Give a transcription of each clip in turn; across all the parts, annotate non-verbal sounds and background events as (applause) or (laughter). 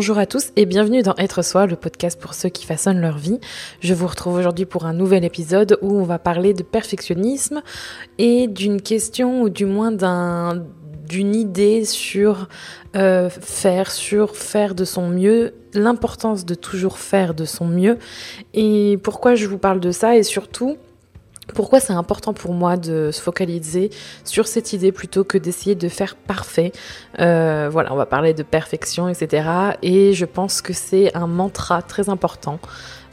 Bonjour à tous et bienvenue dans Être Soi, le podcast pour ceux qui façonnent leur vie. Je vous retrouve aujourd'hui pour un nouvel épisode où on va parler de perfectionnisme et d'une question ou du moins d'un d'une idée sur euh, faire, sur faire de son mieux, l'importance de toujours faire de son mieux et pourquoi je vous parle de ça et surtout pourquoi c'est important pour moi de se focaliser sur cette idée plutôt que d'essayer de faire parfait euh, Voilà, on va parler de perfection, etc. Et je pense que c'est un mantra très important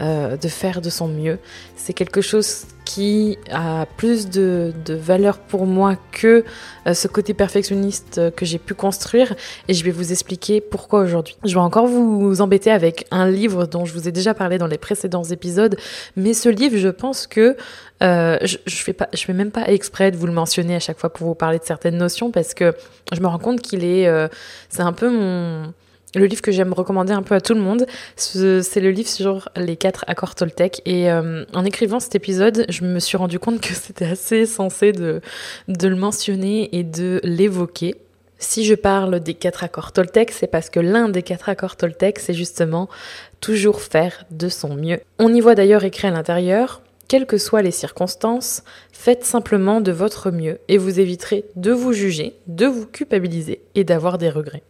euh, de faire de son mieux. C'est quelque chose qui a plus de, valeur pour moi que euh, ce côté perfectionniste que j'ai pu construire et je vais vous expliquer pourquoi aujourd'hui. Je vais encore vous embêter avec un livre dont je vous ai déjà parlé dans les précédents épisodes, mais ce livre, je pense que euh, je, je fais fais même pas exprès de vous le mentionner à chaque fois pour vous parler de certaines notions parce que je me rends compte qu'il est, c'est un peu mon le livre que j'aime recommander un peu à tout le monde, c'est le livre sur les quatre accords Toltec. Et euh, en écrivant cet épisode, je me suis rendu compte que (laughs) c'était assez sensé de, le mentionner et de l'évoquer. Si je parle des quatre accords Toltec, c'est parce que l'un des quatre accords Toltec, c'est justement toujours faire de son mieux. On y voit d'ailleurs écrit à l'intérieur, quelles que soient les circonstances, faites simplement de votre mieux et vous éviterez de vous juger, de vous culpabiliser et d'avoir des regrets.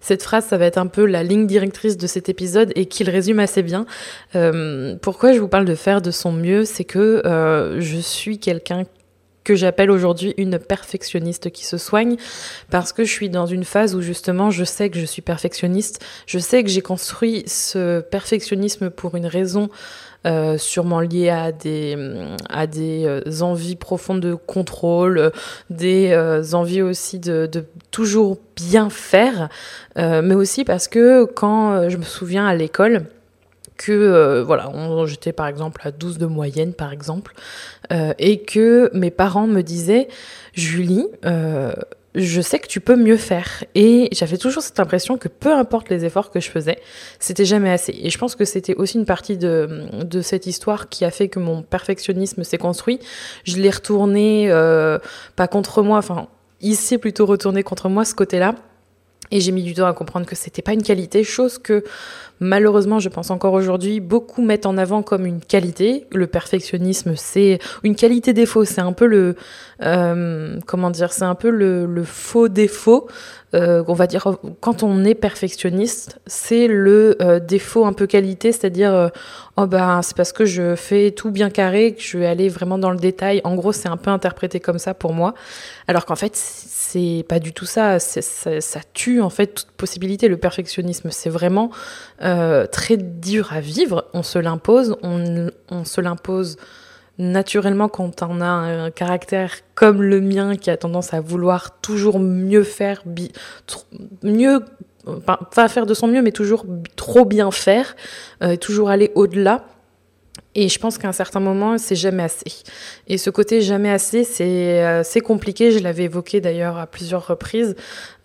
Cette phrase, ça va être un peu la ligne directrice de cet épisode et qui le résume assez bien. Euh, pourquoi je vous parle de faire de son mieux C'est que euh, je suis quelqu'un que j'appelle aujourd'hui une perfectionniste qui se soigne parce que je suis dans une phase où justement je sais que je suis perfectionniste, je sais que j'ai construit ce perfectionnisme pour une raison euh, sûrement liée à des, à des euh, envies profondes de contrôle, des euh, envies aussi de, toujours bien faire, mais aussi parce que quand je me souviens à l'école, que voilà, j'étais par exemple à 12 de moyenne par exemple, et que mes parents me disaient Julie, je sais que tu peux mieux faire. Et j'avais toujours cette impression que peu importe les efforts que je faisais, c'était jamais assez. Et je pense que c'était aussi une partie de, de, cette histoire qui a fait que mon perfectionnisme s'est construit. Je l'ai retourné, pas contre moi, enfin, il s'est plutôt retourné contre moi ce côté-là. Et j'ai mis du temps à comprendre que c'était pas une qualité, chose que malheureusement, je pense encore aujourd'hui, beaucoup mettent en avant comme une qualité. Le perfectionnisme, c'est une qualité défaut. C'est un peu le, euh, comment dire, c'est un peu le, faux défaut. Euh, on va dire quand on est perfectionniste, c'est le euh, défaut un peu qualité, c'est-à-dire oh ben c'est parce que je fais tout bien carré que je vais aller vraiment dans le détail. En gros, c'est un peu interprété comme ça pour moi, alors qu'en fait c'est pas du tout ça. Ça, ça. tue en fait toute possibilité. Le perfectionnisme, c'est vraiment euh, très dur à vivre. On se l'impose, on, se l'impose naturellement quand on a un caractère comme le mien qui a tendance à vouloir toujours mieux faire, mieux, pas faire de son mieux, mais toujours trop bien faire, euh, toujours aller au-delà. Et je pense qu'à un certain moment, c'est jamais assez. Et ce côté jamais assez, c'est euh, compliqué. Je l'avais évoqué d'ailleurs à plusieurs reprises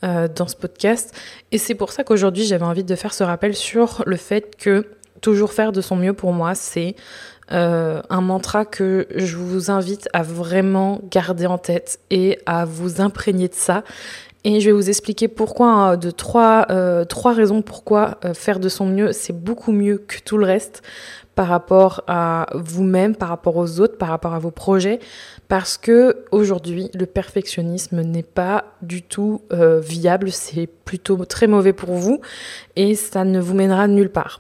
euh, dans ce podcast. Et c'est pour ça qu'aujourd'hui, j'avais envie de faire ce rappel sur le fait que toujours faire de son mieux pour moi, c'est euh, un mantra que je vous invite à vraiment garder en tête et à vous imprégner de ça. Et je vais vous expliquer pourquoi, hein, de trois, euh, trois raisons pourquoi euh, faire de son mieux, c'est beaucoup mieux que tout le reste par rapport à vous-même, par rapport aux autres, par rapport à vos projets, parce que aujourd'hui le perfectionnisme n'est pas du tout viable, c'est plutôt très mauvais pour vous et ça ne vous mènera nulle part.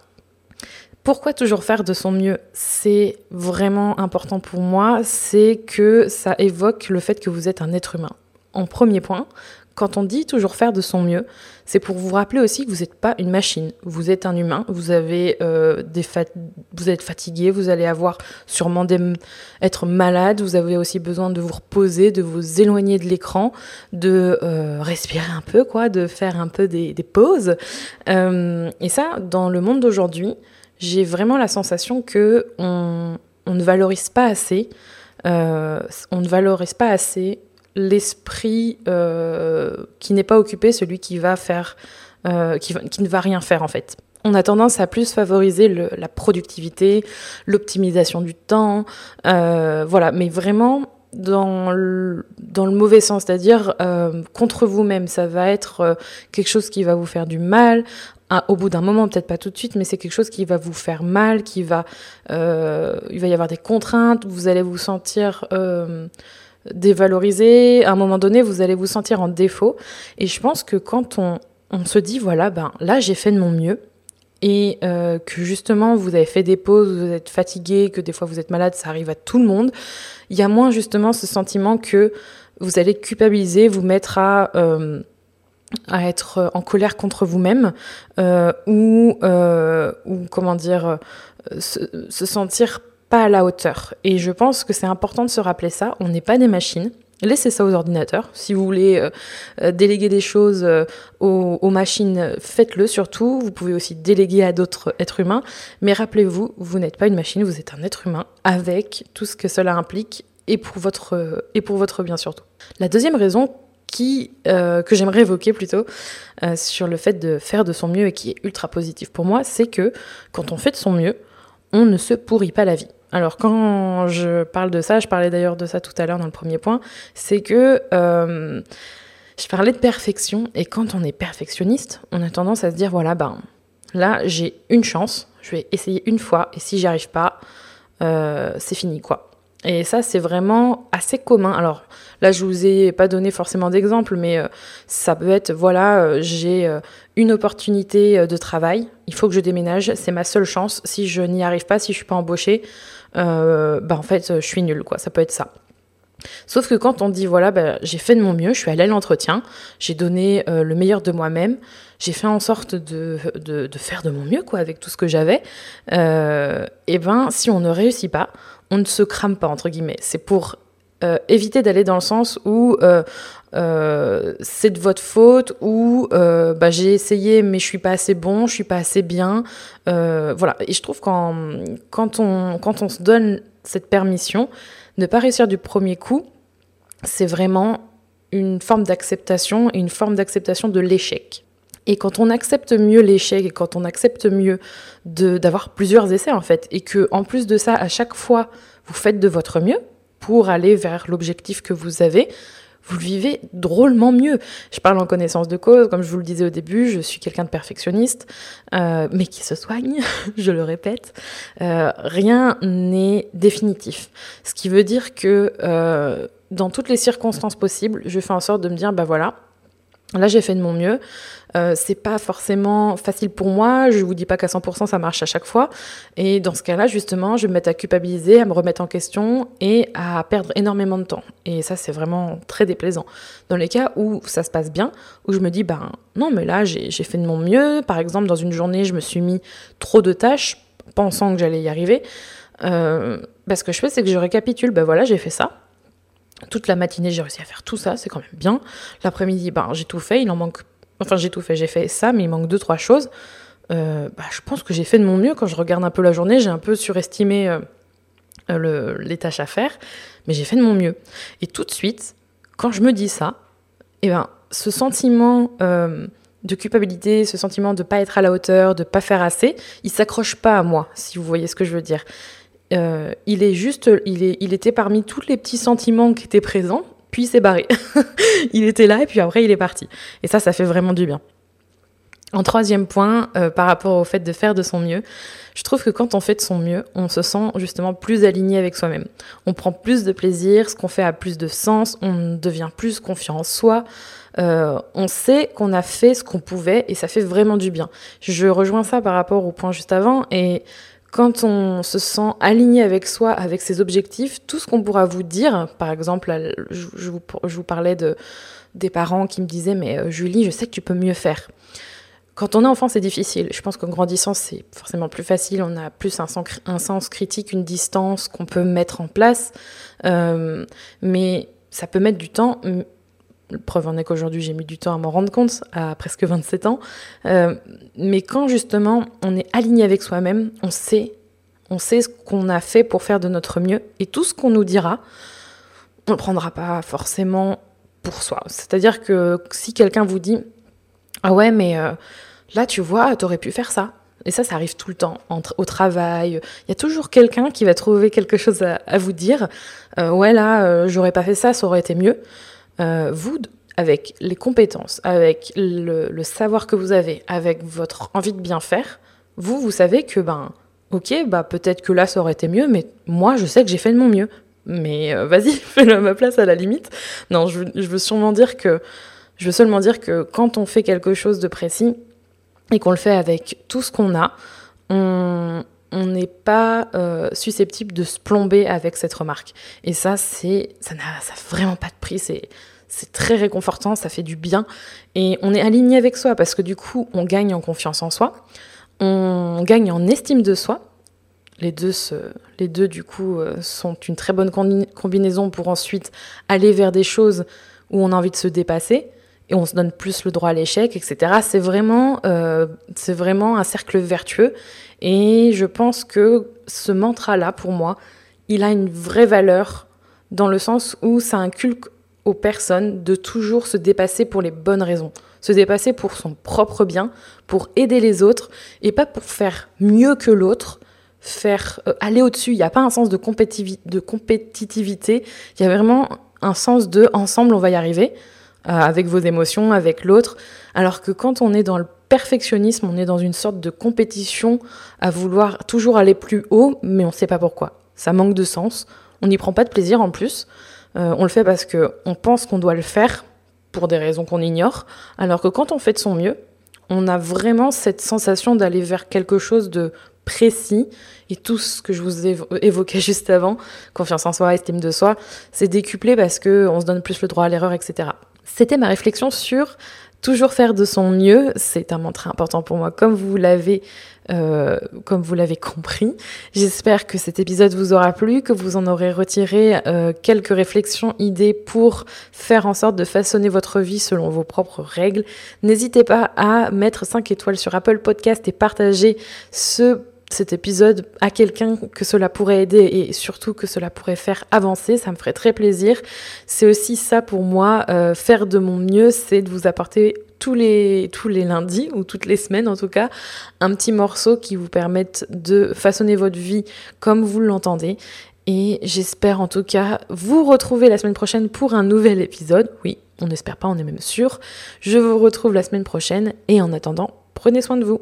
Pourquoi toujours faire de son mieux? C'est vraiment important pour moi, c'est que ça évoque le fait que vous êtes un être humain. En premier point, quand on dit toujours faire de son mieux, c'est pour vous rappeler aussi que vous n'êtes pas une machine. Vous êtes un humain, vous, avez, euh, des vous êtes fatigué, vous allez avoir sûrement des... être malade, vous avez aussi besoin de vous reposer, de vous éloigner de l'écran, de euh, respirer un peu, quoi, de faire un peu des, pauses. Euh, et ça, dans le monde d'aujourd'hui, j'ai vraiment la sensation que on, ne valorise pas assez, on ne valorise pas assez l'esprit euh, qui n'est pas occupé, celui qui va faire, euh, qui, ne va rien faire en fait. On a tendance à plus favoriser la productivité, l'optimisation du temps, voilà. Mais vraiment, dans le, dans le mauvais sens, c'est-à-dire euh, contre vous-même. Ça va être euh, quelque chose qui va vous faire du mal. au bout d'un moment, peut-être pas tout de suite, mais c'est quelque chose qui va vous faire mal, qui va, euh, il va y avoir des contraintes. Vous allez vous sentir dévalorisé. À un moment donné, vous allez vous sentir en défaut. Et je pense que quand on, on se dit, voilà, ben là, j'ai fait de mon mieux et euh, que justement vous avez fait des pauses, vous êtes fatigué, que des fois vous êtes malade, ça arrive à tout le monde, il y a moins justement ce sentiment que vous allez culpabiliser, vous mettre à, euh, à être en colère contre vous-même euh, ou, ou comment dire, se, se sentir pas à la hauteur. Et je pense que c'est important de se rappeler ça, on n'est pas des machines. Laissez ça aux ordinateurs. Si vous voulez euh, euh, déléguer des choses euh, aux, machines, faites-le surtout. Vous pouvez aussi déléguer à d'autres êtres humains. Mais rappelez-vous, vous, n'êtes pas une machine, vous êtes un être humain avec tout ce que cela implique et pour votre, bien surtout. La deuxième raison que j'aimerais évoquer plutôt sur le fait de faire de son mieux et qui est ultra positif pour moi, c'est que quand on fait de son mieux, on ne se pourrit pas la vie. Alors quand je parle de ça, je parlais d'ailleurs de ça tout à l'heure dans le premier point, c'est que euh, je parlais de perfection et quand on est perfectionniste, on a tendance à se dire voilà ben là j'ai une chance, je vais essayer une fois et si j'y arrive pas, euh, c'est fini quoi. Et ça, c'est vraiment assez commun. Alors là, je vous ai pas donné forcément d'exemple, mais euh, ça peut être, voilà, euh, j'ai euh, une opportunité de travail, il faut que je déménage, c'est ma seule chance. Si je n'y arrive pas, si je suis pas embauchée, bah en fait, je suis nulle. Ça peut être ça. Sauf que quand on dit, voilà, bah, j'ai fait de mon mieux, je suis allée à l'entretien, j'ai donné le meilleur de moi-même, j'ai fait en sorte de, de, faire de mon mieux, quoi, avec tout ce que j'avais, et ben, si on ne réussit pas, on ne se crame pas, entre guillemets. C'est pour euh, éviter d'aller dans le sens où euh, euh, c'est de votre faute ou bah, j'ai essayé mais je suis pas assez bon, je suis pas assez bien. voilà. Et je trouve qu'en quand on, quand on se donne cette permission, ne pas réussir du premier coup, c'est vraiment une forme d'acceptation une forme d'acceptation de l'échec. Et quand on accepte mieux l'échec et quand on accepte mieux d'avoir plusieurs essais en fait, et que en plus de ça, à chaque fois, vous faites de votre mieux pour aller vers l'objectif que vous avez, vous le vivez drôlement mieux. Je parle en connaissance de cause, comme je vous le disais au début, je suis quelqu'un de perfectionniste, euh, mais qui se soigne, (laughs) je le répète. Euh, rien n'est définitif. Ce qui veut dire que euh, dans toutes les circonstances possibles, je fais en sorte de me dire, bah voilà, Là, j'ai fait de mon mieux. Euh, c'est pas forcément facile pour moi. Je vous dis pas qu'à 100% ça marche à chaque fois. Et dans ce cas-là, justement, je vais me mettre à culpabiliser, à me remettre en question et à perdre énormément de temps. Et ça, c'est vraiment très déplaisant. Dans les cas où ça se passe bien, où je me dis, ben non, mais là, j'ai fait de mon mieux. Par exemple, dans une journée, je me suis mis trop de tâches, pensant que j'allais y arriver. Euh, ben, ce que je fais, c'est que je récapitule. Ben voilà, j'ai fait ça toute la matinée, j'ai réussi à faire tout ça, c'est quand même bien. L'après-midi, ben, j'ai tout fait, il en manque. Enfin, j'ai tout fait, j'ai fait ça, mais il manque deux, trois choses. Euh, bah, je pense que j'ai fait de mon mieux. Quand je regarde un peu la journée, j'ai un peu surestimé euh, euh, le, les tâches à faire, mais j'ai fait de mon mieux. Et tout de suite, quand je me dis ça, eh ben, ce sentiment de culpabilité, ce sentiment de ne pas être à la hauteur, de ne pas faire assez, il s'accroche pas à moi, si vous voyez ce que je veux dire. Il est juste, il, est, il était parmi tous les petits sentiments qui étaient présents, puis il s'est barré. (laughs) il était là et puis après il est parti. Et ça, ça fait vraiment du bien. En troisième point, euh, par rapport au fait de faire de son mieux, je trouve que quand on fait de son mieux, on se sent justement plus aligné avec soi-même. On prend plus de plaisir, ce qu'on fait a plus de sens, on devient plus confiant en soi. Euh, on sait qu'on a fait ce qu'on pouvait et ça fait vraiment du bien. Je rejoins ça par rapport au point juste avant et quand on se sent aligné avec soi, avec ses objectifs, tout ce qu'on pourra vous dire, par exemple, je, vous, parlais de, des parents qui me disaient Mais euh, Julie, je sais que tu peux mieux faire. Quand on est enfant, c'est difficile. Je pense qu'en grandissant, c'est forcément plus facile. On a plus un sens, critique, une distance qu'on peut mettre en place. Euh, mais ça peut mettre du temps. Preuve en est qu'aujourd'hui, j'ai mis du temps à m'en rendre compte, à presque 27 ans. Euh, mais quand justement on est aligné avec soi-même, on sait, on sait ce qu'on a fait pour faire de notre mieux. Et tout ce qu'on nous dira, on ne prendra pas forcément pour soi. C'est-à-dire que si quelqu'un vous dit Ah ouais, mais euh, là, tu vois, tu aurais pu faire ça. Et ça, ça arrive tout le temps, au travail. Il y a toujours quelqu'un qui va trouver quelque chose à, vous dire. Euh, ouais, là, j'aurais pas fait ça, ça aurait été mieux. Euh, vous, avec les compétences, avec le, savoir que vous avez, avec votre envie de bien faire, vous, vous savez que, ben, ok, bah peut-être que là, ça aurait été mieux, mais moi, je sais que j'ai fait de mon mieux. Mais (laughs) vas-y, fais-le à ma place à la limite. Non, je, je veux sûrement dire que, je veux seulement dire que quand on fait quelque chose de précis, et qu'on le fait avec tout ce qu'on a, on n'est pas euh, susceptible de se plomber avec cette remarque. Et ça, c'est ça n'a vraiment pas de prix. C'est c'est très réconfortant, ça fait du bien et on est aligné avec soi parce que du coup, on gagne en confiance en soi, on gagne en estime de soi. Les deux, les deux du coup, euh, sont une très bonne combinaison pour ensuite aller vers des choses où on a envie de se dépasser et on se donne plus le droit à l'échec, etc. C'est vraiment, euh, c'est vraiment un cercle vertueux. Et je pense que ce mantra-là, pour moi, il a une vraie valeur dans le sens où ça inculque aux personnes de toujours se dépasser pour les bonnes raisons. Se dépasser pour son propre bien, pour aider les autres, et pas pour faire mieux que l'autre, faire euh, aller au-dessus. Il n'y a pas un sens de, compétitivité, il y a vraiment un sens de ensemble on va y arriver. Euh, avec vos émotions, avec l'autre. Alors que quand on est dans le perfectionnisme, on est dans une sorte de compétition à vouloir toujours aller plus haut, mais on ne sait pas pourquoi. Ça manque de sens. On n'y prend pas de plaisir en plus. Euh, on le fait parce qu'on pense qu'on doit le faire pour des raisons qu'on ignore. Alors que quand on fait de son mieux, on a vraiment cette sensation d'aller vers quelque chose de précis et tout ce que je vous ai évoqué (laughs) juste avant, confiance en soi, estime de soi, c'est décuplé parce qu'on se donne plus le droit à l'erreur, etc. C'était ma réflexion sur toujours faire de son mieux. C'est un mantra important pour moi, comme vous l'avez euh, comme vous l'avez compris. J'espère que cet épisode vous aura plu, que vous en aurez retiré euh, quelques réflexions, idées pour faire en sorte de façonner votre vie selon vos propres règles. N'hésitez pas à mettre 5 étoiles sur Apple Podcast et partager ce cet épisode à quelqu'un que cela pourrait aider et surtout que cela pourrait faire avancer, ça me ferait très plaisir. C'est aussi ça pour moi, euh, faire de mon mieux, c'est de vous apporter tous les, tous les lundis ou toutes les semaines en tout cas, un petit morceau qui vous permette de façonner votre vie comme vous l'entendez. Et j'espère en tout cas vous retrouver la semaine prochaine pour un nouvel épisode. Oui, on n'espère pas, on est même sûr. Je vous retrouve la semaine prochaine et en attendant, prenez soin de vous.